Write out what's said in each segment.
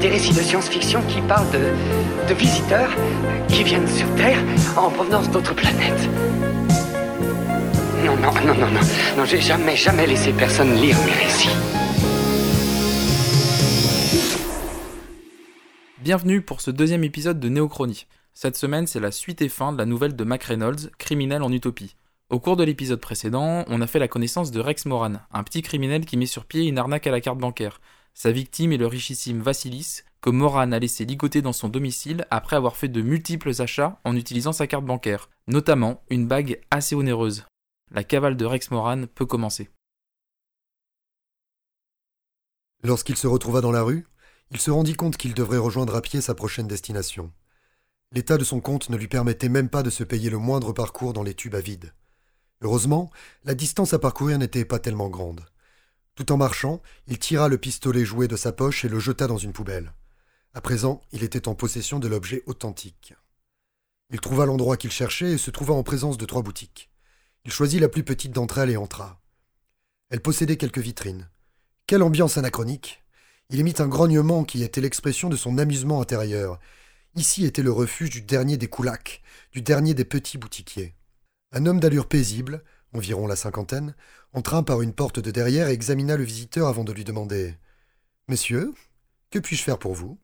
des récits de science-fiction qui parlent de, visiteurs qui viennent sur Terre en provenance d'autres planètes. Non, non, non, non, non. Non, j'ai jamais, jamais laissé personne lire mes récits. Bienvenue pour ce deuxième épisode de Néochronie. Cette semaine, c'est la suite et fin de la nouvelle de Mac Reynolds, Criminel en Utopie. Au cours de l'épisode précédent, on a fait la connaissance de Rex Moran, un petit criminel qui met sur pied une arnaque à la carte bancaire. Sa victime est le richissime Vassilis, que Moran a laissé ligoter dans son domicile après avoir fait de multiples achats en utilisant sa carte bancaire, notamment une bague assez onéreuse. La cavale de Rex Moran peut commencer. Lorsqu'il se retrouva dans la rue, il se rendit compte qu'il devrait rejoindre à pied sa prochaine destination. L'état de son compte ne lui permettait même pas de se payer le moindre parcours dans les tubes à vide. Heureusement, la distance à parcourir n'était pas tellement grande. Tout en marchant, il tira le pistolet joué de sa poche et le jeta dans une poubelle. À présent, il était en possession de l'objet authentique. Il trouva l'endroit qu'il cherchait et se trouva en présence de trois boutiques. Il choisit la plus petite d'entre elles et entra. Elle possédait quelques vitrines. Quelle ambiance anachronique Il émit un grognement qui était l'expression de son amusement intérieur. Ici était le refuge du dernier des coulacs, du dernier des petits boutiquiers. Un homme d'allure paisible, environ la cinquantaine, entra par une porte de derrière et examina le visiteur avant de lui demander Monsieur, que puis-je faire pour vous?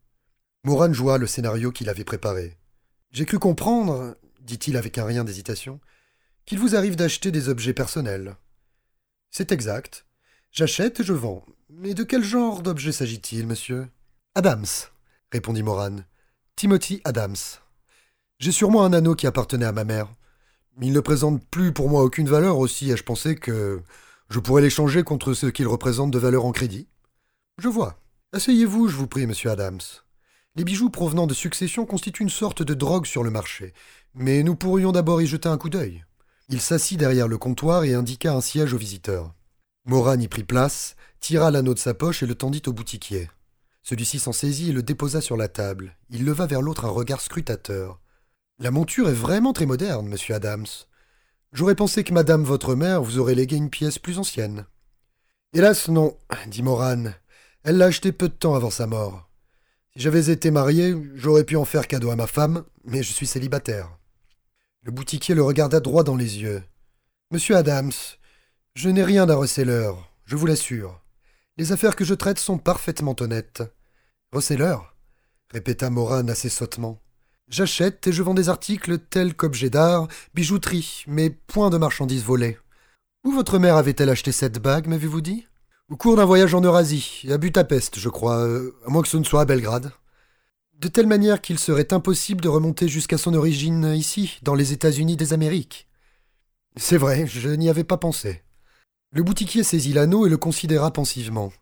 Moran joua le scénario qu'il avait préparé. J'ai cru comprendre, dit-il avec un rien d'hésitation, qu'il vous arrive d'acheter des objets personnels. C'est exact. J'achète et je vends. Mais de quel genre d'objet s'agit-il, monsieur Adams, répondit Moran. Timothy Adams. J'ai moi un anneau qui appartenait à ma mère. Il ne présente plus pour moi aucune valeur aussi, et je pensais que je pourrais l'échanger contre ce qu'il représente de valeur en crédit. Je vois. Asseyez-vous, je vous prie, monsieur Adams. Les bijoux provenant de succession constituent une sorte de drogue sur le marché, mais nous pourrions d'abord y jeter un coup d'œil. Il s'assit derrière le comptoir et indiqua un siège au visiteur. Moran y prit place, tira l'anneau de sa poche et le tendit au boutiquier. Celui-ci s'en saisit et le déposa sur la table. Il leva vers l'autre un regard scrutateur. La monture est vraiment très moderne, monsieur Adams. J'aurais pensé que madame votre mère vous aurait légué une pièce plus ancienne. Hélas, non, dit Moran. Elle l'a achetée peu de temps avant sa mort. Si j'avais été marié, j'aurais pu en faire cadeau à ma femme, mais je suis célibataire. Le boutiquier le regarda droit dans les yeux. Monsieur Adams, je n'ai rien d'un receleur, je vous l'assure. Les affaires que je traite sont parfaitement honnêtes. Receleur répéta Moran assez sottement. J'achète et je vends des articles tels qu'objets d'art, bijouterie, mais point de marchandises volées. Où votre mère avait-elle acheté cette bague, m'avez-vous dit? Au cours d'un voyage en Eurasie, à Budapest, je crois, euh, à moins que ce ne soit à Belgrade. De telle manière qu'il serait impossible de remonter jusqu'à son origine ici, dans les États-Unis des Amériques. C'est vrai, je n'y avais pas pensé. Le boutiquier saisit l'anneau et le considéra pensivement.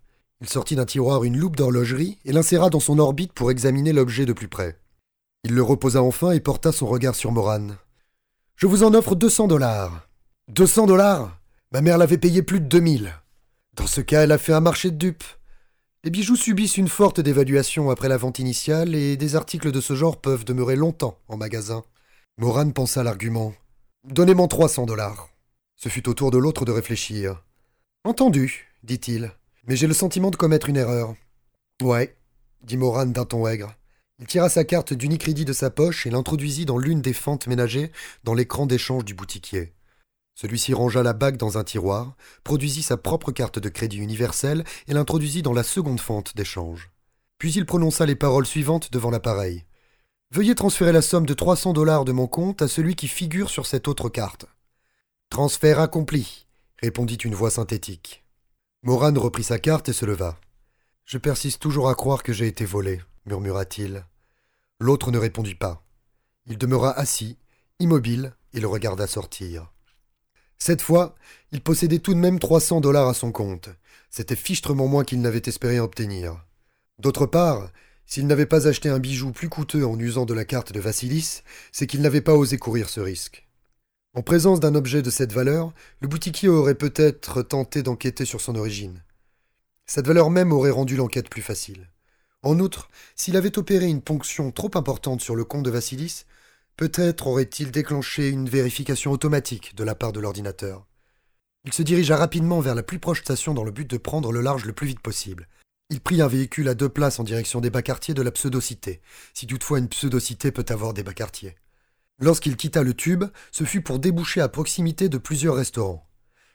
Il sortit d'un tiroir une loupe d'horlogerie et l'inséra dans son orbite pour examiner l'objet de plus près. Il le reposa enfin et porta son regard sur Moran. Je vous en offre deux cents dollars. Deux cents dollars? Ma mère l'avait payé plus de deux mille. Dans ce cas, elle a fait un marché de dupes. Les bijoux subissent une forte dévaluation après la vente initiale et des articles de ce genre peuvent demeurer longtemps en magasin. Moran pensa l'argument. Donnez-moi trois cents dollars. Ce fut au tour de l'autre de réfléchir. Entendu, dit-il, mais j'ai le sentiment de commettre une erreur. Ouais, dit Moran d'un ton aigre. Il tira sa carte d'Unicrédit de sa poche et l'introduisit dans l'une des fentes ménagées dans l'écran d'échange du boutiquier. Celui-ci rangea la bague dans un tiroir, produisit sa propre carte de crédit universel et l'introduisit dans la seconde fente d'échange. Puis il prononça les paroles suivantes devant l'appareil. Veuillez transférer la somme de 300 dollars de mon compte à celui qui figure sur cette autre carte. Transfert accompli, répondit une voix synthétique. Moran reprit sa carte et se leva. Je persiste toujours à croire que j'ai été volé, murmura-t-il. L'autre ne répondit pas. Il demeura assis, immobile, et le regarda sortir. Cette fois, il possédait tout de même trois cents dollars à son compte. C'était fichtrement moins qu'il n'avait espéré obtenir. D'autre part, s'il n'avait pas acheté un bijou plus coûteux en usant de la carte de Vassilis, c'est qu'il n'avait pas osé courir ce risque. En présence d'un objet de cette valeur, le boutiquier aurait peut-être tenté d'enquêter sur son origine. Cette valeur même aurait rendu l'enquête plus facile. En outre, s'il avait opéré une ponction trop importante sur le compte de Vassilis, peut-être aurait-il déclenché une vérification automatique de la part de l'ordinateur. Il se dirigea rapidement vers la plus proche station dans le but de prendre le large le plus vite possible. Il prit un véhicule à deux places en direction des bas-quartiers de la pseudo-cité, si toutefois une pseudo-cité peut avoir des bas-quartiers. Lorsqu'il quitta le tube, ce fut pour déboucher à proximité de plusieurs restaurants.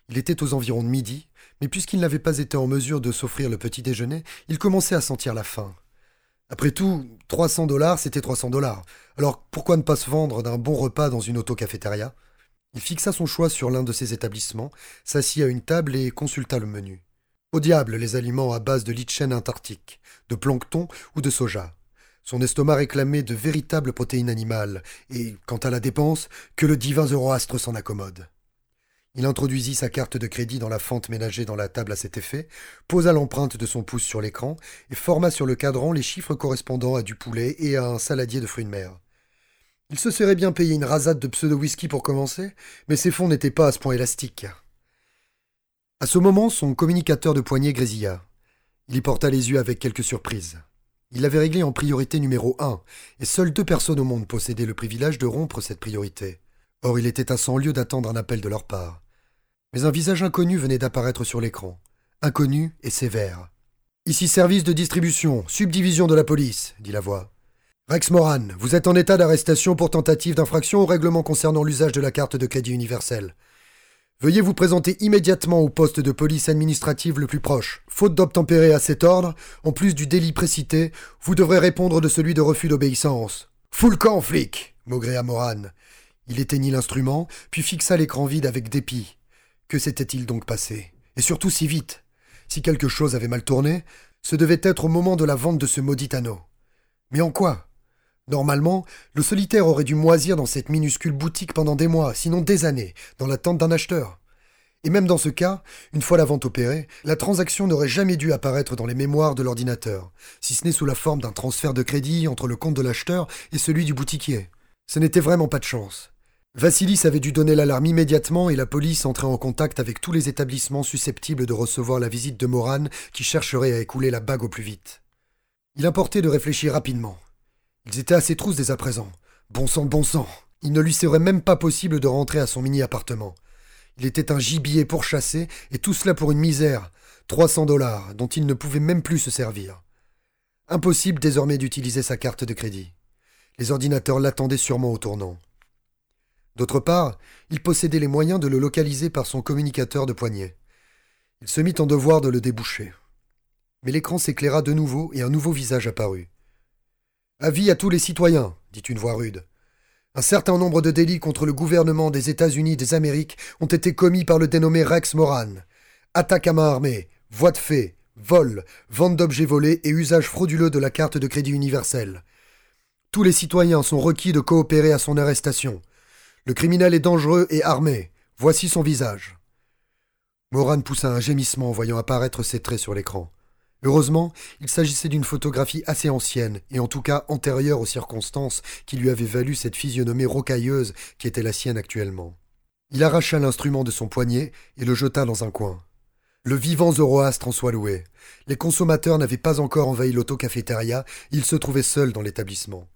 Il était aux environs de midi, mais puisqu'il n'avait pas été en mesure de s'offrir le petit déjeuner, il commençait à sentir la faim. Après tout, 300 dollars, c'était 300 dollars. Alors pourquoi ne pas se vendre d'un bon repas dans une auto-cafétéria? Il fixa son choix sur l'un de ces établissements, s'assit à une table et consulta le menu. Au diable les aliments à base de lichen antarctique, de plancton ou de soja. Son estomac réclamait de véritables protéines animales, et, quant à la dépense, que le divin Zoroastre s'en accommode. Il introduisit sa carte de crédit dans la fente ménagée dans la table à cet effet, posa l'empreinte de son pouce sur l'écran et forma sur le cadran les chiffres correspondant à du poulet et à un saladier de fruits de mer. Il se serait bien payé une rasade de pseudo-whisky pour commencer, mais ses fonds n'étaient pas à ce point élastiques. À ce moment, son communicateur de poignée grésilla. Il y porta les yeux avec quelque surprise. Il l'avait réglé en priorité numéro un, et seules deux personnes au monde possédaient le privilège de rompre cette priorité. Or, il était à cent lieues d'attendre un appel de leur part. Mais un visage inconnu venait d'apparaître sur l'écran. Inconnu et sévère. Ici service de distribution, subdivision de la police, dit la voix. Rex Moran, vous êtes en état d'arrestation pour tentative d'infraction au règlement concernant l'usage de la carte de crédit universel. Veuillez vous présenter immédiatement au poste de police administrative le plus proche. Faute d'obtempérer à cet ordre, en plus du délit précité, vous devrez répondre de celui de refus d'obéissance. Full camp, flic maugréa Moran. Il éteignit l'instrument, puis fixa l'écran vide avec dépit. Que s'était-il donc passé? Et surtout si vite Si quelque chose avait mal tourné, ce devait être au moment de la vente de ce maudit anneau. Mais en quoi? Normalement, le solitaire aurait dû moisir dans cette minuscule boutique pendant des mois, sinon des années, dans l'attente d'un acheteur. Et même dans ce cas, une fois la vente opérée, la transaction n'aurait jamais dû apparaître dans les mémoires de l'ordinateur, si ce n'est sous la forme d'un transfert de crédit entre le compte de l'acheteur et celui du boutiquier. Ce n'était vraiment pas de chance. Vassilis avait dû donner l'alarme immédiatement et la police entrait en contact avec tous les établissements susceptibles de recevoir la visite de Moran qui chercherait à écouler la bague au plus vite. Il importait de réfléchir rapidement. Ils étaient assez trousses dès à présent. Bon sang, bon sang. Il ne lui serait même pas possible de rentrer à son mini-appartement. Il était un gibier pourchassé, et tout cela pour une misère. 300 dollars, dont il ne pouvait même plus se servir. Impossible désormais d'utiliser sa carte de crédit. Les ordinateurs l'attendaient sûrement au tournant. D'autre part, il possédait les moyens de le localiser par son communicateur de poignet. Il se mit en devoir de le déboucher. Mais l'écran s'éclaira de nouveau et un nouveau visage apparut. Avis à tous les citoyens, dit une voix rude. Un certain nombre de délits contre le gouvernement des États-Unis des Amériques ont été commis par le dénommé Rex Moran. Attaque à main armée, voie de fait, vol, vente d'objets volés et usage frauduleux de la carte de crédit universelle. Tous les citoyens sont requis de coopérer à son arrestation. Le criminel est dangereux et armé. Voici son visage. Moran poussa un gémissement en voyant apparaître ses traits sur l'écran. Heureusement, il s'agissait d'une photographie assez ancienne, et en tout cas antérieure aux circonstances qui lui avaient valu cette physionomie rocailleuse qui était la sienne actuellement. Il arracha l'instrument de son poignet et le jeta dans un coin. Le vivant Zoroastre en soit loué. Les consommateurs n'avaient pas encore envahi l'autocafétéria, il se trouvait seul dans l'établissement.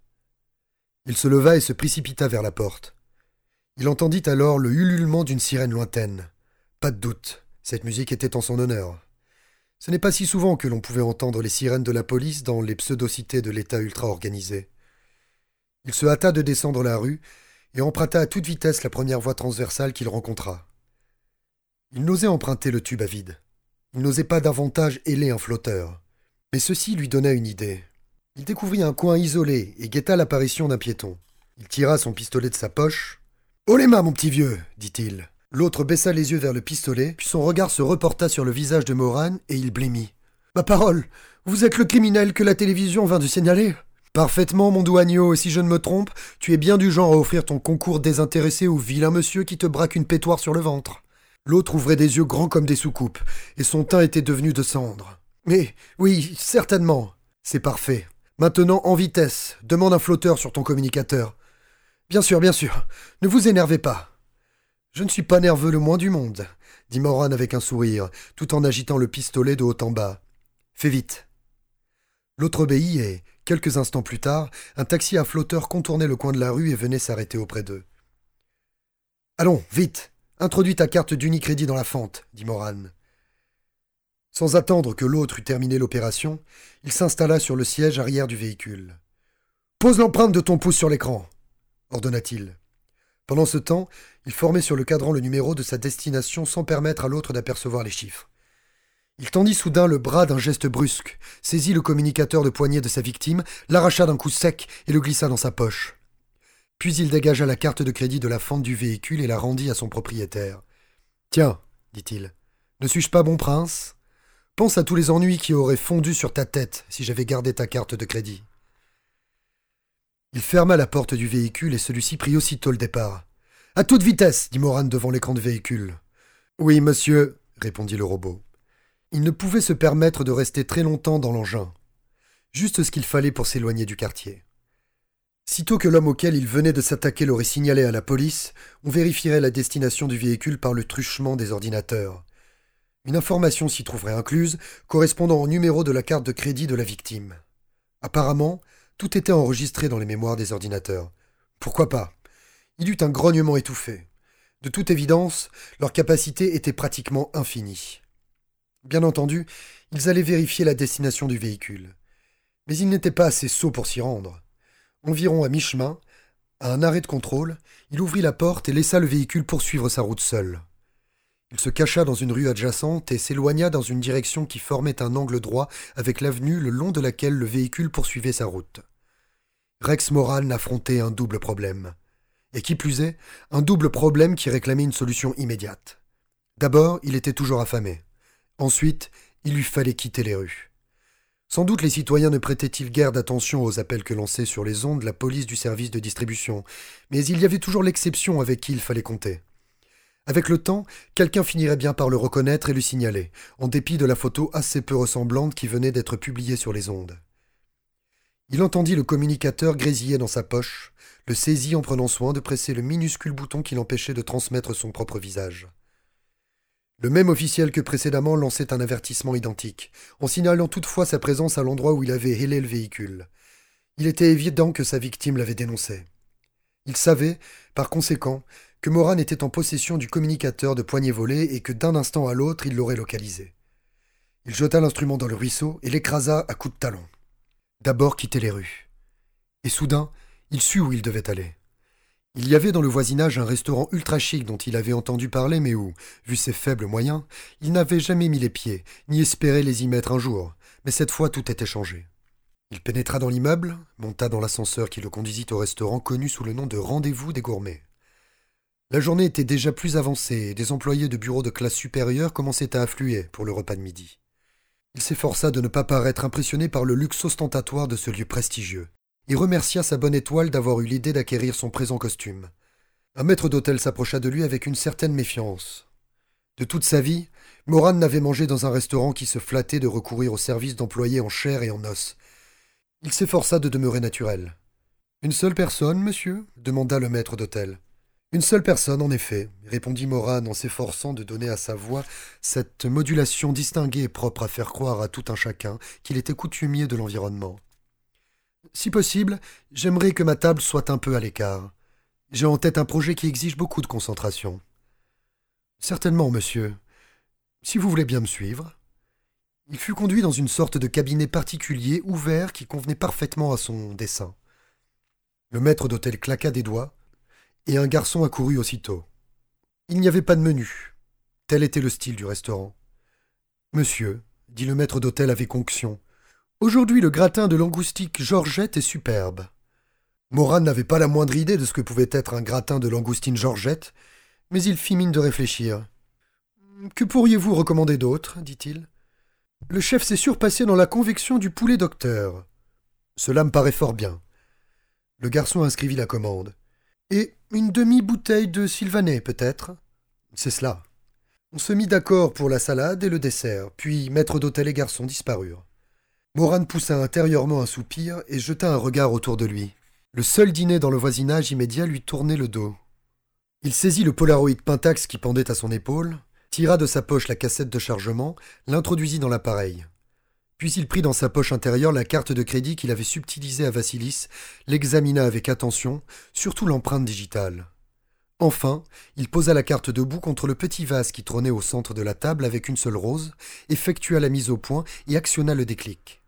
Il se leva et se précipita vers la porte. Il entendit alors le ululement d'une sirène lointaine. Pas de doute, cette musique était en son honneur. Ce n'est pas si souvent que l'on pouvait entendre les sirènes de la police dans les pseudo-cités de l'État ultra-organisé. Il se hâta de descendre la rue et emprunta à toute vitesse la première voie transversale qu'il rencontra. Il n'osait emprunter le tube à vide. Il n'osait pas davantage héler un flotteur. Mais ceci lui donna une idée. Il découvrit un coin isolé et guetta l'apparition d'un piéton. Il tira son pistolet de sa poche. Oh mon petit vieux dit-il. L'autre baissa les yeux vers le pistolet, puis son regard se reporta sur le visage de Moran et il blêmit. Ma parole, vous êtes le criminel que la télévision vint de signaler Parfaitement, mon douagneau, et si je ne me trompe, tu es bien du genre à offrir ton concours désintéressé au vilain monsieur qui te braque une pétoire sur le ventre. L'autre ouvrait des yeux grands comme des soucoupes, et son teint était devenu de cendre. Mais oui, certainement. C'est parfait. Maintenant, en vitesse, demande un flotteur sur ton communicateur. Bien sûr, bien sûr. Ne vous énervez pas. Je ne suis pas nerveux le moins du monde, dit Moran avec un sourire, tout en agitant le pistolet de haut en bas. Fais vite. L'autre obéit et, quelques instants plus tard, un taxi à flotteur contournait le coin de la rue et venait s'arrêter auprès d'eux. Allons, vite Introduis ta carte d'Unicrédit dans la fente, dit Moran. Sans attendre que l'autre eût terminé l'opération, il s'installa sur le siège arrière du véhicule. Pose l'empreinte de ton pouce sur l'écran, ordonna-t-il. Pendant ce temps, il formait sur le cadran le numéro de sa destination sans permettre à l'autre d'apercevoir les chiffres. Il tendit soudain le bras d'un geste brusque, saisit le communicateur de poignet de sa victime, l'arracha d'un coup sec et le glissa dans sa poche. Puis il dégagea la carte de crédit de la fente du véhicule et la rendit à son propriétaire. Tiens, dit-il, ne suis-je pas bon prince? Pense à tous les ennuis qui auraient fondu sur ta tête si j'avais gardé ta carte de crédit. Il ferma la porte du véhicule et celui-ci prit aussitôt le départ. À toute vitesse, dit Moran devant l'écran de véhicule. Oui, monsieur, répondit le robot. Il ne pouvait se permettre de rester très longtemps dans l'engin. Juste ce qu'il fallait pour s'éloigner du quartier. Sitôt que l'homme auquel il venait de s'attaquer l'aurait signalé à la police, on vérifierait la destination du véhicule par le truchement des ordinateurs. Une information s'y trouverait incluse, correspondant au numéro de la carte de crédit de la victime. Apparemment, tout était enregistré dans les mémoires des ordinateurs. Pourquoi pas? Il eut un grognement étouffé. De toute évidence, leur capacité était pratiquement infinie. Bien entendu, ils allaient vérifier la destination du véhicule. Mais ils n'étaient pas assez sots pour s'y rendre. Environ à mi-chemin, à un arrêt de contrôle, il ouvrit la porte et laissa le véhicule poursuivre sa route seul. Il se cacha dans une rue adjacente et s'éloigna dans une direction qui formait un angle droit avec l'avenue le long de laquelle le véhicule poursuivait sa route. Rex Moran affrontait un double problème. Et qui plus est, un double problème qui réclamait une solution immédiate. D'abord, il était toujours affamé. Ensuite, il lui fallait quitter les rues. Sans doute les citoyens ne prêtaient-ils guère d'attention aux appels que lançait sur les ondes la police du service de distribution, mais il y avait toujours l'exception avec qui il fallait compter. Avec le temps, quelqu'un finirait bien par le reconnaître et lui signaler, en dépit de la photo assez peu ressemblante qui venait d'être publiée sur les ondes. Il entendit le communicateur grésiller dans sa poche, le saisit en prenant soin de presser le minuscule bouton qui l'empêchait de transmettre son propre visage. Le même officiel que précédemment lançait un avertissement identique, en signalant toutefois sa présence à l'endroit où il avait hélé le véhicule. Il était évident que sa victime l'avait dénoncé. Il savait, par conséquent, que Moran était en possession du communicateur de poignée volée et que d'un instant à l'autre il l'aurait localisé. Il jeta l'instrument dans le ruisseau et l'écrasa à coups de talon. D'abord quitter les rues. Et soudain, il sut où il devait aller. Il y avait dans le voisinage un restaurant ultra chic dont il avait entendu parler, mais où, vu ses faibles moyens, il n'avait jamais mis les pieds, ni espéré les y mettre un jour. Mais cette fois tout était changé. Il pénétra dans l'immeuble, monta dans l'ascenseur qui le conduisit au restaurant connu sous le nom de Rendez-vous des Gourmets. La journée était déjà plus avancée et des employés de bureaux de classe supérieure commençaient à affluer pour le repas de midi. Il s'efforça de ne pas paraître impressionné par le luxe ostentatoire de ce lieu prestigieux, et remercia sa bonne étoile d'avoir eu l'idée d'acquérir son présent costume. Un maître d'hôtel s'approcha de lui avec une certaine méfiance. De toute sa vie, Moran n'avait mangé dans un restaurant qui se flattait de recourir au service d'employés en chair et en os. Il s'efforça de demeurer naturel. Une seule personne, monsieur? demanda le maître d'hôtel. Une seule personne, en effet, répondit Moran en s'efforçant de donner à sa voix cette modulation distinguée propre à faire croire à tout un chacun qu'il était coutumier de l'environnement. Si possible, j'aimerais que ma table soit un peu à l'écart. J'ai en tête un projet qui exige beaucoup de concentration. Certainement, monsieur. Si vous voulez bien me suivre. Il fut conduit dans une sorte de cabinet particulier ouvert qui convenait parfaitement à son dessin. Le maître d'hôtel claqua des doigts, et un garçon accourut aussitôt. Il n'y avait pas de menu. Tel était le style du restaurant. Monsieur, dit le maître d'hôtel avec onction, aujourd'hui le gratin de langoustique Georgette est superbe. Moran n'avait pas la moindre idée de ce que pouvait être un gratin de langoustine Georgette, mais il fit mine de réfléchir. Que pourriez-vous recommander d'autre dit-il. Le chef s'est surpassé dans la convection du poulet docteur. Cela me paraît fort bien. Le garçon inscrivit la commande. Et une demi-bouteille de sylvanet, peut-être? C'est cela. On se mit d'accord pour la salade et le dessert, puis maître d'hôtel et garçon disparurent. Moran poussa intérieurement un soupir et jeta un regard autour de lui. Le seul dîner dans le voisinage immédiat lui tournait le dos. Il saisit le Polaroid Pentax qui pendait à son épaule, tira de sa poche la cassette de chargement, l'introduisit dans l'appareil. Puis il prit dans sa poche intérieure la carte de crédit qu'il avait subtilisée à Vassilis, l'examina avec attention, surtout l'empreinte digitale. Enfin, il posa la carte debout contre le petit vase qui trônait au centre de la table avec une seule rose, effectua la mise au point et actionna le déclic.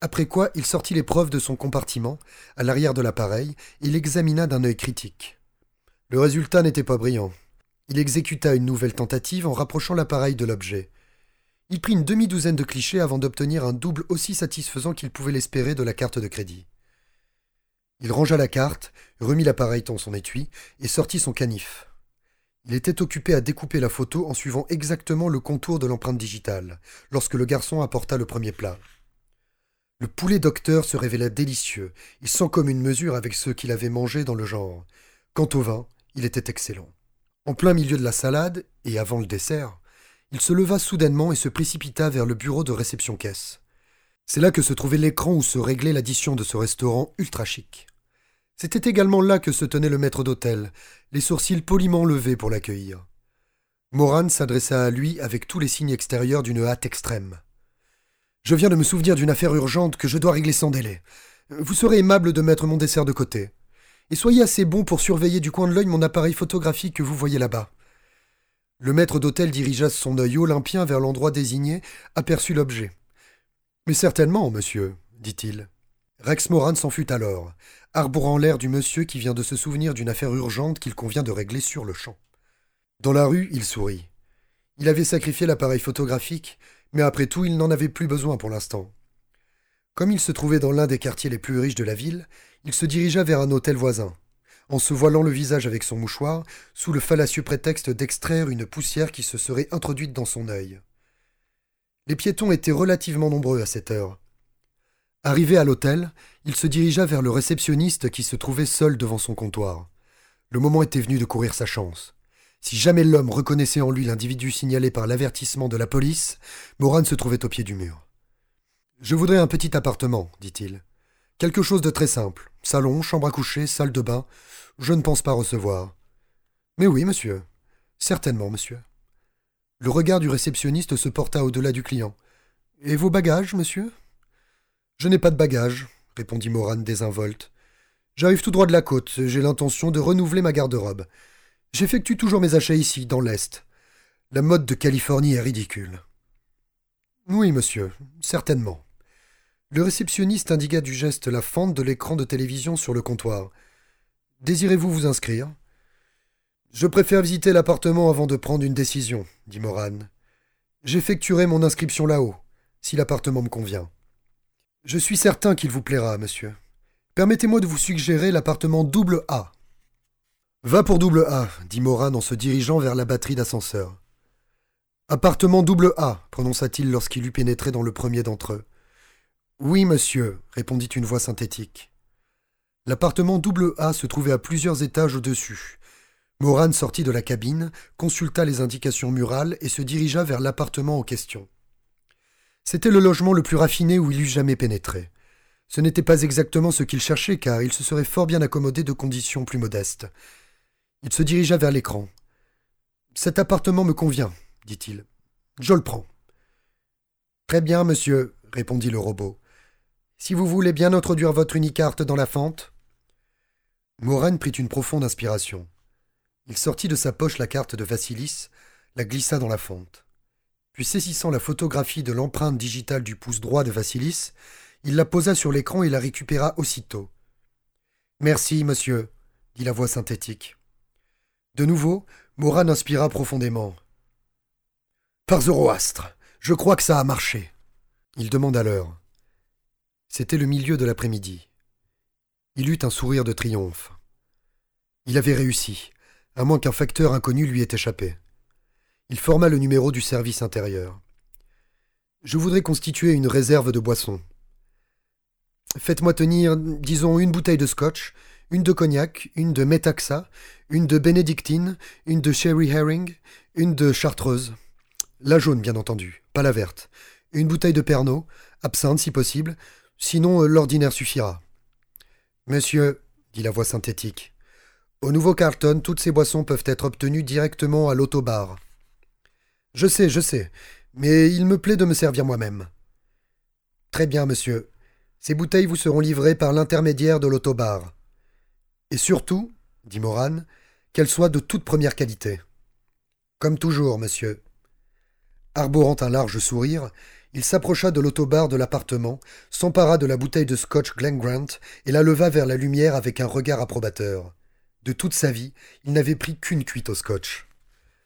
Après quoi, il sortit les preuves de son compartiment, à l'arrière de l'appareil, et l'examina d'un œil critique. Le résultat n'était pas brillant. Il exécuta une nouvelle tentative en rapprochant l'appareil de l'objet. Il prit une demi-douzaine de clichés avant d'obtenir un double aussi satisfaisant qu'il pouvait l'espérer de la carte de crédit. Il rangea la carte, remit l'appareil dans son étui et sortit son canif. Il était occupé à découper la photo en suivant exactement le contour de l'empreinte digitale, lorsque le garçon apporta le premier plat. Le poulet docteur se révéla délicieux et sans commune mesure avec ceux qu'il avait mangés dans le genre. Quant au vin, il était excellent. En plein milieu de la salade, et avant le dessert, il se leva soudainement et se précipita vers le bureau de réception-caisse. C'est là que se trouvait l'écran où se réglait l'addition de ce restaurant ultra chic. C'était également là que se tenait le maître d'hôtel, les sourcils poliment levés pour l'accueillir. Moran s'adressa à lui avec tous les signes extérieurs d'une hâte extrême. Je viens de me souvenir d'une affaire urgente que je dois régler sans délai. Vous serez aimable de mettre mon dessert de côté. Et soyez assez bon pour surveiller du coin de l'œil mon appareil photographique que vous voyez là-bas. Le maître d'hôtel dirigea son œil olympien vers l'endroit désigné, aperçut l'objet. Mais certainement, monsieur, dit-il. Rex Moran s'en fut alors, arborant l'air du monsieur qui vient de se souvenir d'une affaire urgente qu'il convient de régler sur le champ. Dans la rue, il sourit. Il avait sacrifié l'appareil photographique, mais après tout, il n'en avait plus besoin pour l'instant. Comme il se trouvait dans l'un des quartiers les plus riches de la ville, il se dirigea vers un hôtel voisin, en se voilant le visage avec son mouchoir, sous le fallacieux prétexte d'extraire une poussière qui se serait introduite dans son œil. Les piétons étaient relativement nombreux à cette heure. Arrivé à l'hôtel, il se dirigea vers le réceptionniste qui se trouvait seul devant son comptoir. Le moment était venu de courir sa chance. Si jamais l'homme reconnaissait en lui l'individu signalé par l'avertissement de la police, Moran se trouvait au pied du mur. Je voudrais un petit appartement, dit-il. Quelque chose de très simple. Salon, chambre à coucher, salle de bain. Je ne pense pas recevoir. Mais oui, monsieur. Certainement, monsieur. Le regard du réceptionniste se porta au-delà du client. Et vos bagages, monsieur? Je n'ai pas de bagages, répondit Moran désinvolte. J'arrive tout droit de la côte. J'ai l'intention de renouveler ma garde-robe. J'effectue toujours mes achats ici, dans l'Est. La mode de Californie est ridicule. Oui, monsieur, certainement. Le réceptionniste indiqua du geste la fente de l'écran de télévision sur le comptoir. Désirez-vous vous inscrire? Je préfère visiter l'appartement avant de prendre une décision, dit Moran. J'effectuerai mon inscription là-haut, si l'appartement me convient. Je suis certain qu'il vous plaira, monsieur. Permettez-moi de vous suggérer l'appartement double A. Va pour double A, dit Moran en se dirigeant vers la batterie d'ascenseur. Appartement double A, prononça-t-il lorsqu'il eut pénétré dans le premier d'entre eux. Oui, monsieur, répondit une voix synthétique. L'appartement double se trouvait à plusieurs étages au-dessus. Moran sortit de la cabine, consulta les indications murales et se dirigea vers l'appartement en question. C'était le logement le plus raffiné où il eût jamais pénétré. Ce n'était pas exactement ce qu'il cherchait, car il se serait fort bien accommodé de conditions plus modestes. Il se dirigea vers l'écran. Cet appartement me convient, dit-il. Je le prends. Très bien, monsieur, répondit le robot. Si vous voulez bien introduire votre unicarte dans la fente. Moran prit une profonde inspiration. Il sortit de sa poche la carte de Vassilis, la glissa dans la fente. Puis saisissant la photographie de l'empreinte digitale du pouce droit de Vassilis, il la posa sur l'écran et la récupéra aussitôt. Merci, monsieur, dit la voix synthétique. De nouveau, Moran inspira profondément. Par Zoroastre, je crois que ça a marché. Il demanda l'heure. C'était le milieu de l'après-midi. Il eut un sourire de triomphe. Il avait réussi, à moins qu'un facteur inconnu lui ait échappé. Il forma le numéro du service intérieur. Je voudrais constituer une réserve de boissons. Faites-moi tenir, disons, une bouteille de scotch, une de cognac, une de métaxa, une de bénédictine, une de sherry herring, une de chartreuse. La jaune, bien entendu, pas la verte. Une bouteille de pernod, absinthe si possible, Sinon, euh, l'ordinaire suffira. Monsieur, dit la voix synthétique, au nouveau Carlton, toutes ces boissons peuvent être obtenues directement à l'autobar. Je sais, je sais, mais il me plaît de me servir moi-même. Très bien, monsieur. Ces bouteilles vous seront livrées par l'intermédiaire de l'autobar. Et surtout, dit Moran, qu'elle soit de toute première qualité. Comme toujours, monsieur. Arborant un large sourire, il s'approcha de l'autobar de l'appartement, s'empara de la bouteille de scotch Glen Grant et la leva vers la lumière avec un regard approbateur. De toute sa vie, il n'avait pris qu'une cuite au scotch.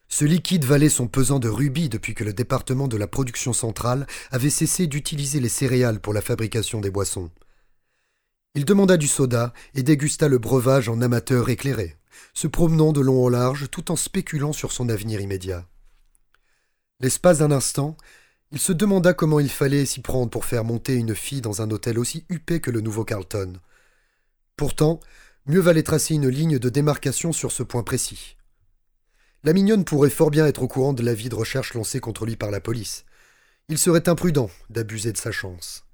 Ce liquide valait son pesant de rubis depuis que le département de la production centrale avait cessé d'utiliser les céréales pour la fabrication des boissons. Il demanda du soda et dégusta le breuvage en amateur éclairé, se promenant de long en large tout en spéculant sur son avenir immédiat. L'espace d'un instant, il se demanda comment il fallait s'y prendre pour faire monter une fille dans un hôtel aussi huppé que le nouveau Carlton. Pourtant, mieux valait tracer une ligne de démarcation sur ce point précis. La mignonne pourrait fort bien être au courant de l'avis de recherche lancé contre lui par la police. Il serait imprudent d'abuser de sa chance.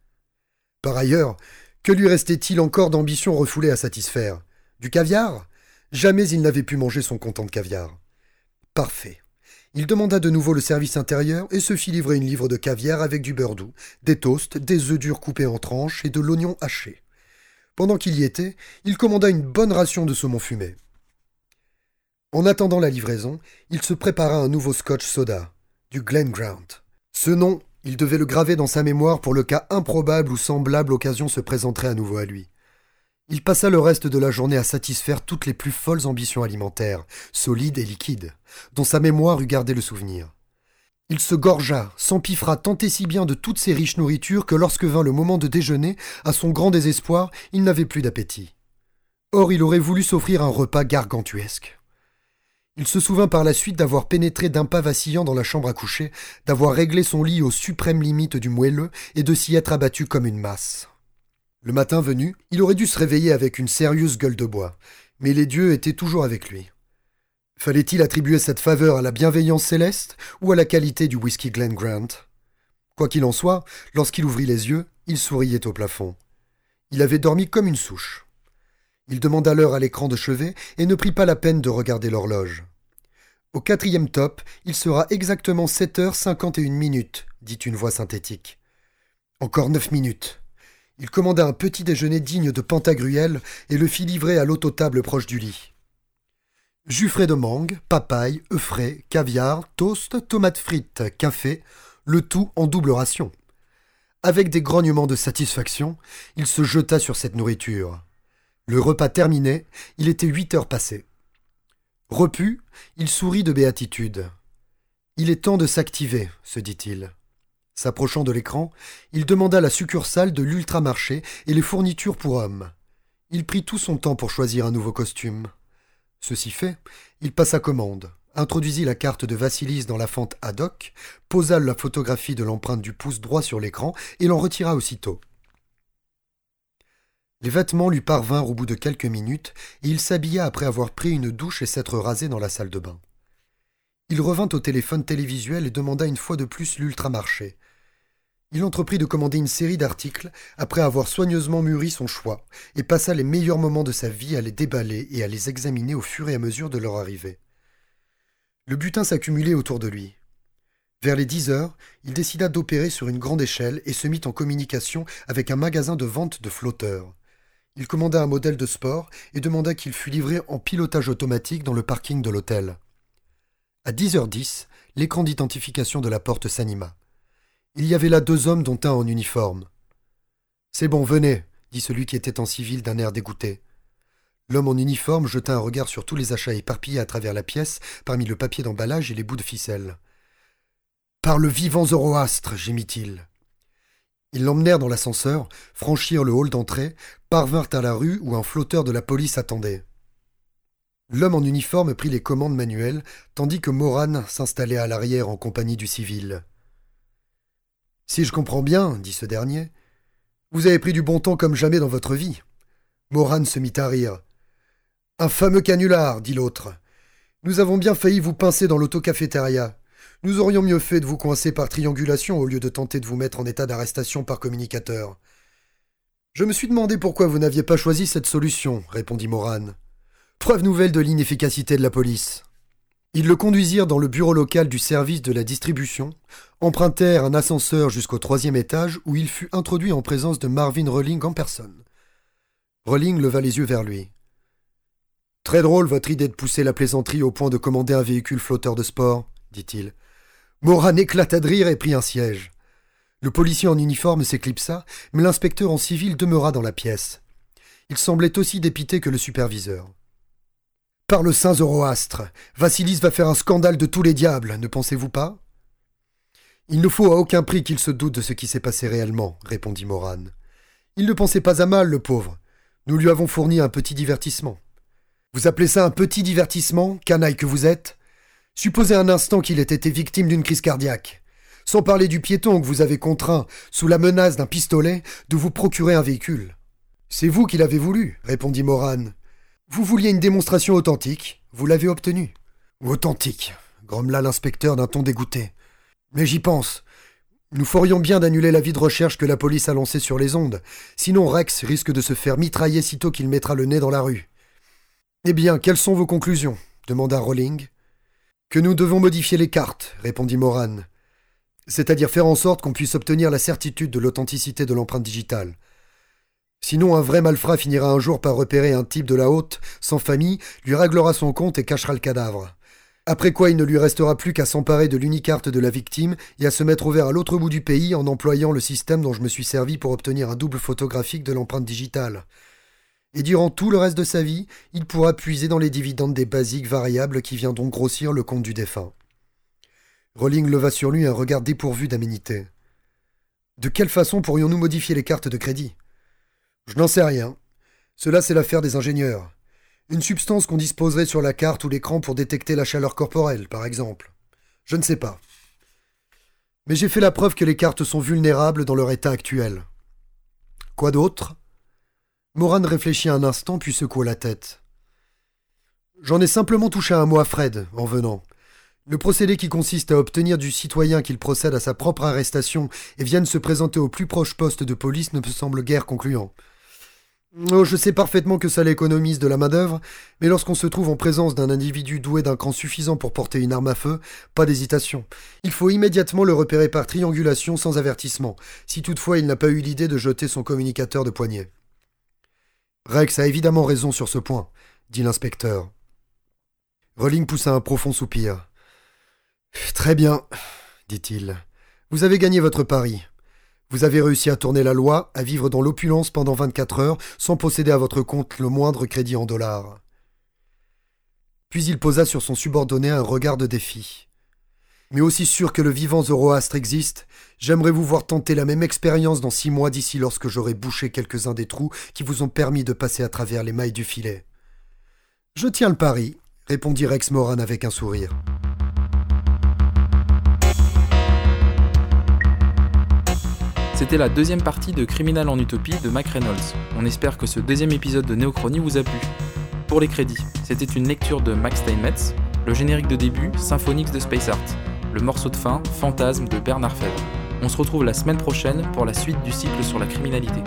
Par ailleurs, que lui restait-il encore d'ambition refoulée à satisfaire? Du caviar? Jamais il n'avait pu manger son comptant de caviar. Parfait. Il demanda de nouveau le service intérieur et se fit livrer une livre de caviar avec du beurre doux, des toasts, des œufs durs coupés en tranches et de l'oignon haché. Pendant qu'il y était, il commanda une bonne ration de saumon fumé. En attendant la livraison, il se prépara un nouveau scotch soda, du Glen Grant. Ce nom, il devait le graver dans sa mémoire pour le cas improbable où semblable occasion se présenterait à nouveau à lui. Il passa le reste de la journée à satisfaire toutes les plus folles ambitions alimentaires, solides et liquides, dont sa mémoire eût gardé le souvenir. Il se gorgea, s'empiffra tant et si bien de toutes ces riches nourritures que lorsque vint le moment de déjeuner, à son grand désespoir, il n'avait plus d'appétit. Or il aurait voulu s'offrir un repas gargantuesque. Il se souvint par la suite d'avoir pénétré d'un pas vacillant dans la chambre à coucher, d'avoir réglé son lit aux suprêmes limites du moelleux et de s'y être abattu comme une masse. Le matin venu, il aurait dû se réveiller avec une sérieuse gueule de bois, mais les dieux étaient toujours avec lui. Fallait-il attribuer cette faveur à la bienveillance céleste ou à la qualité du whisky Glen Grant? Quoi qu'il en soit, lorsqu'il ouvrit les yeux, il souriait au plafond. Il avait dormi comme une souche. Il demanda l'heure à l'écran de chevet et ne prit pas la peine de regarder l'horloge. Au quatrième top, il sera exactement sept heures cinquante et une minutes, dit une voix synthétique. Encore neuf minutes. Il commanda un petit déjeuner digne de Pantagruel et le fit livrer à l'autotable proche du lit. Jus de mangue, papaye, œufs frais, caviar, toast, tomates frites, café, le tout en double ration. Avec des grognements de satisfaction, il se jeta sur cette nourriture. Le repas terminé, il était huit heures passées. Repu, il sourit de béatitude. Il est temps de s'activer, se dit-il. S'approchant de l'écran, il demanda la succursale de l'ultramarché et les fournitures pour hommes. Il prit tout son temps pour choisir un nouveau costume. Ceci fait, il passa commande, introduisit la carte de Vassilis dans la fente ad hoc, posa la photographie de l'empreinte du pouce droit sur l'écran et l'en retira aussitôt. Les vêtements lui parvinrent au bout de quelques minutes et il s'habilla après avoir pris une douche et s'être rasé dans la salle de bain. Il revint au téléphone télévisuel et demanda une fois de plus l'ultramarché. Il entreprit de commander une série d'articles après avoir soigneusement mûri son choix, et passa les meilleurs moments de sa vie à les déballer et à les examiner au fur et à mesure de leur arrivée. Le butin s'accumulait autour de lui. Vers les dix heures, il décida d'opérer sur une grande échelle et se mit en communication avec un magasin de vente de flotteurs. Il commanda un modèle de sport et demanda qu'il fût livré en pilotage automatique dans le parking de l'hôtel. À dix heures dix, l'écran d'identification de la porte s'anima. Il y avait là deux hommes dont un en uniforme. C'est bon, venez, dit celui qui était en civil d'un air dégoûté. L'homme en uniforme jeta un regard sur tous les achats éparpillés à travers la pièce, parmi le papier d'emballage et les bouts de ficelle. Par le vivant Zoroastre, gémit-il. Ils l'emmenèrent dans l'ascenseur, franchirent le hall d'entrée, parvinrent à la rue où un flotteur de la police attendait. L'homme en uniforme prit les commandes manuelles, tandis que Moran s'installait à l'arrière en compagnie du civil. Si je comprends bien, dit ce dernier, vous avez pris du bon temps comme jamais dans votre vie. Moran se mit à rire. Un fameux canular, dit l'autre. Nous avons bien failli vous pincer dans l'autocafétéria. Nous aurions mieux fait de vous coincer par triangulation au lieu de tenter de vous mettre en état d'arrestation par communicateur. Je me suis demandé pourquoi vous n'aviez pas choisi cette solution, répondit Moran. Preuve nouvelle de l'inefficacité de la police. Ils le conduisirent dans le bureau local du service de la distribution, empruntèrent un ascenseur jusqu'au troisième étage où il fut introduit en présence de Marvin Rolling en personne. Rolling leva les yeux vers lui. Très drôle votre idée de pousser la plaisanterie au point de commander un véhicule flotteur de sport, dit-il. Moran éclata de rire et prit un siège. Le policier en uniforme s'éclipsa, mais l'inspecteur en civil demeura dans la pièce. Il semblait aussi dépité que le superviseur. Par le saint Zoroastre, Vassilis va faire un scandale de tous les diables, ne pensez-vous pas? Il ne faut à aucun prix qu'il se doute de ce qui s'est passé réellement, répondit Moran. Il ne pensait pas à mal, le pauvre. Nous lui avons fourni un petit divertissement. Vous appelez ça un petit divertissement, canaille que vous êtes? Supposez un instant qu'il ait été victime d'une crise cardiaque. Sans parler du piéton que vous avez contraint, sous la menace d'un pistolet, de vous procurer un véhicule. C'est vous qui l'avez voulu, répondit Moran. Vous vouliez une démonstration authentique, vous l'avez obtenue. Authentique, grommela l'inspecteur d'un ton dégoûté. Mais j'y pense. Nous ferions bien d'annuler l'avis de recherche que la police a lancé sur les ondes, sinon Rex risque de se faire mitrailler sitôt qu'il mettra le nez dans la rue. Eh bien, quelles sont vos conclusions? demanda Rowling. Que nous devons modifier les cartes, répondit Moran. C'est-à-dire faire en sorte qu'on puisse obtenir la certitude de l'authenticité de l'empreinte digitale. Sinon, un vrai malfrat finira un jour par repérer un type de la haute, sans famille, lui réglera son compte et cachera le cadavre. Après quoi, il ne lui restera plus qu'à s'emparer de l'unicarte de la victime et à se mettre au vert à l'autre bout du pays en employant le système dont je me suis servi pour obtenir un double photographique de l'empreinte digitale. Et durant tout le reste de sa vie, il pourra puiser dans les dividendes des basiques variables qui viendront grossir le compte du défunt. Rowling leva sur lui un regard dépourvu d'aménité. De quelle façon pourrions-nous modifier les cartes de crédit? Je n'en sais rien. Cela, c'est l'affaire des ingénieurs. Une substance qu'on disposerait sur la carte ou l'écran pour détecter la chaleur corporelle, par exemple. Je ne sais pas. Mais j'ai fait la preuve que les cartes sont vulnérables dans leur état actuel. Quoi d'autre? Moran réfléchit un instant puis secoua la tête. J'en ai simplement touché un mot à Fred en venant. Le procédé qui consiste à obtenir du citoyen qu'il procède à sa propre arrestation et vienne se présenter au plus proche poste de police ne me semble guère concluant. Oh, je sais parfaitement que ça l'économise de la main-d'œuvre, mais lorsqu'on se trouve en présence d'un individu doué d'un cran suffisant pour porter une arme à feu, pas d'hésitation. Il faut immédiatement le repérer par triangulation sans avertissement, si toutefois il n'a pas eu l'idée de jeter son communicateur de poignet. Rex a évidemment raison sur ce point, dit l'inspecteur. Rolling poussa un profond soupir. Très bien, dit-il. Vous avez gagné votre pari. Vous avez réussi à tourner la loi, à vivre dans l'opulence pendant 24 heures, sans posséder à votre compte le moindre crédit en dollars. Puis il posa sur son subordonné un regard de défi. Mais aussi sûr que le vivant Zoroastre existe, j'aimerais vous voir tenter la même expérience dans six mois d'ici lorsque j'aurai bouché quelques-uns des trous qui vous ont permis de passer à travers les mailles du filet. Je tiens le pari, répondit Rex Moran avec un sourire. C'était la deuxième partie de Criminal en Utopie de Mac Reynolds. On espère que ce deuxième épisode de Néochronie vous a plu. Pour les crédits, c'était une lecture de Max Steinmetz, le générique de début, Symphonix de Space Art, le morceau de fin, Fantasme de Bernard Fèvre. On se retrouve la semaine prochaine pour la suite du cycle sur la criminalité.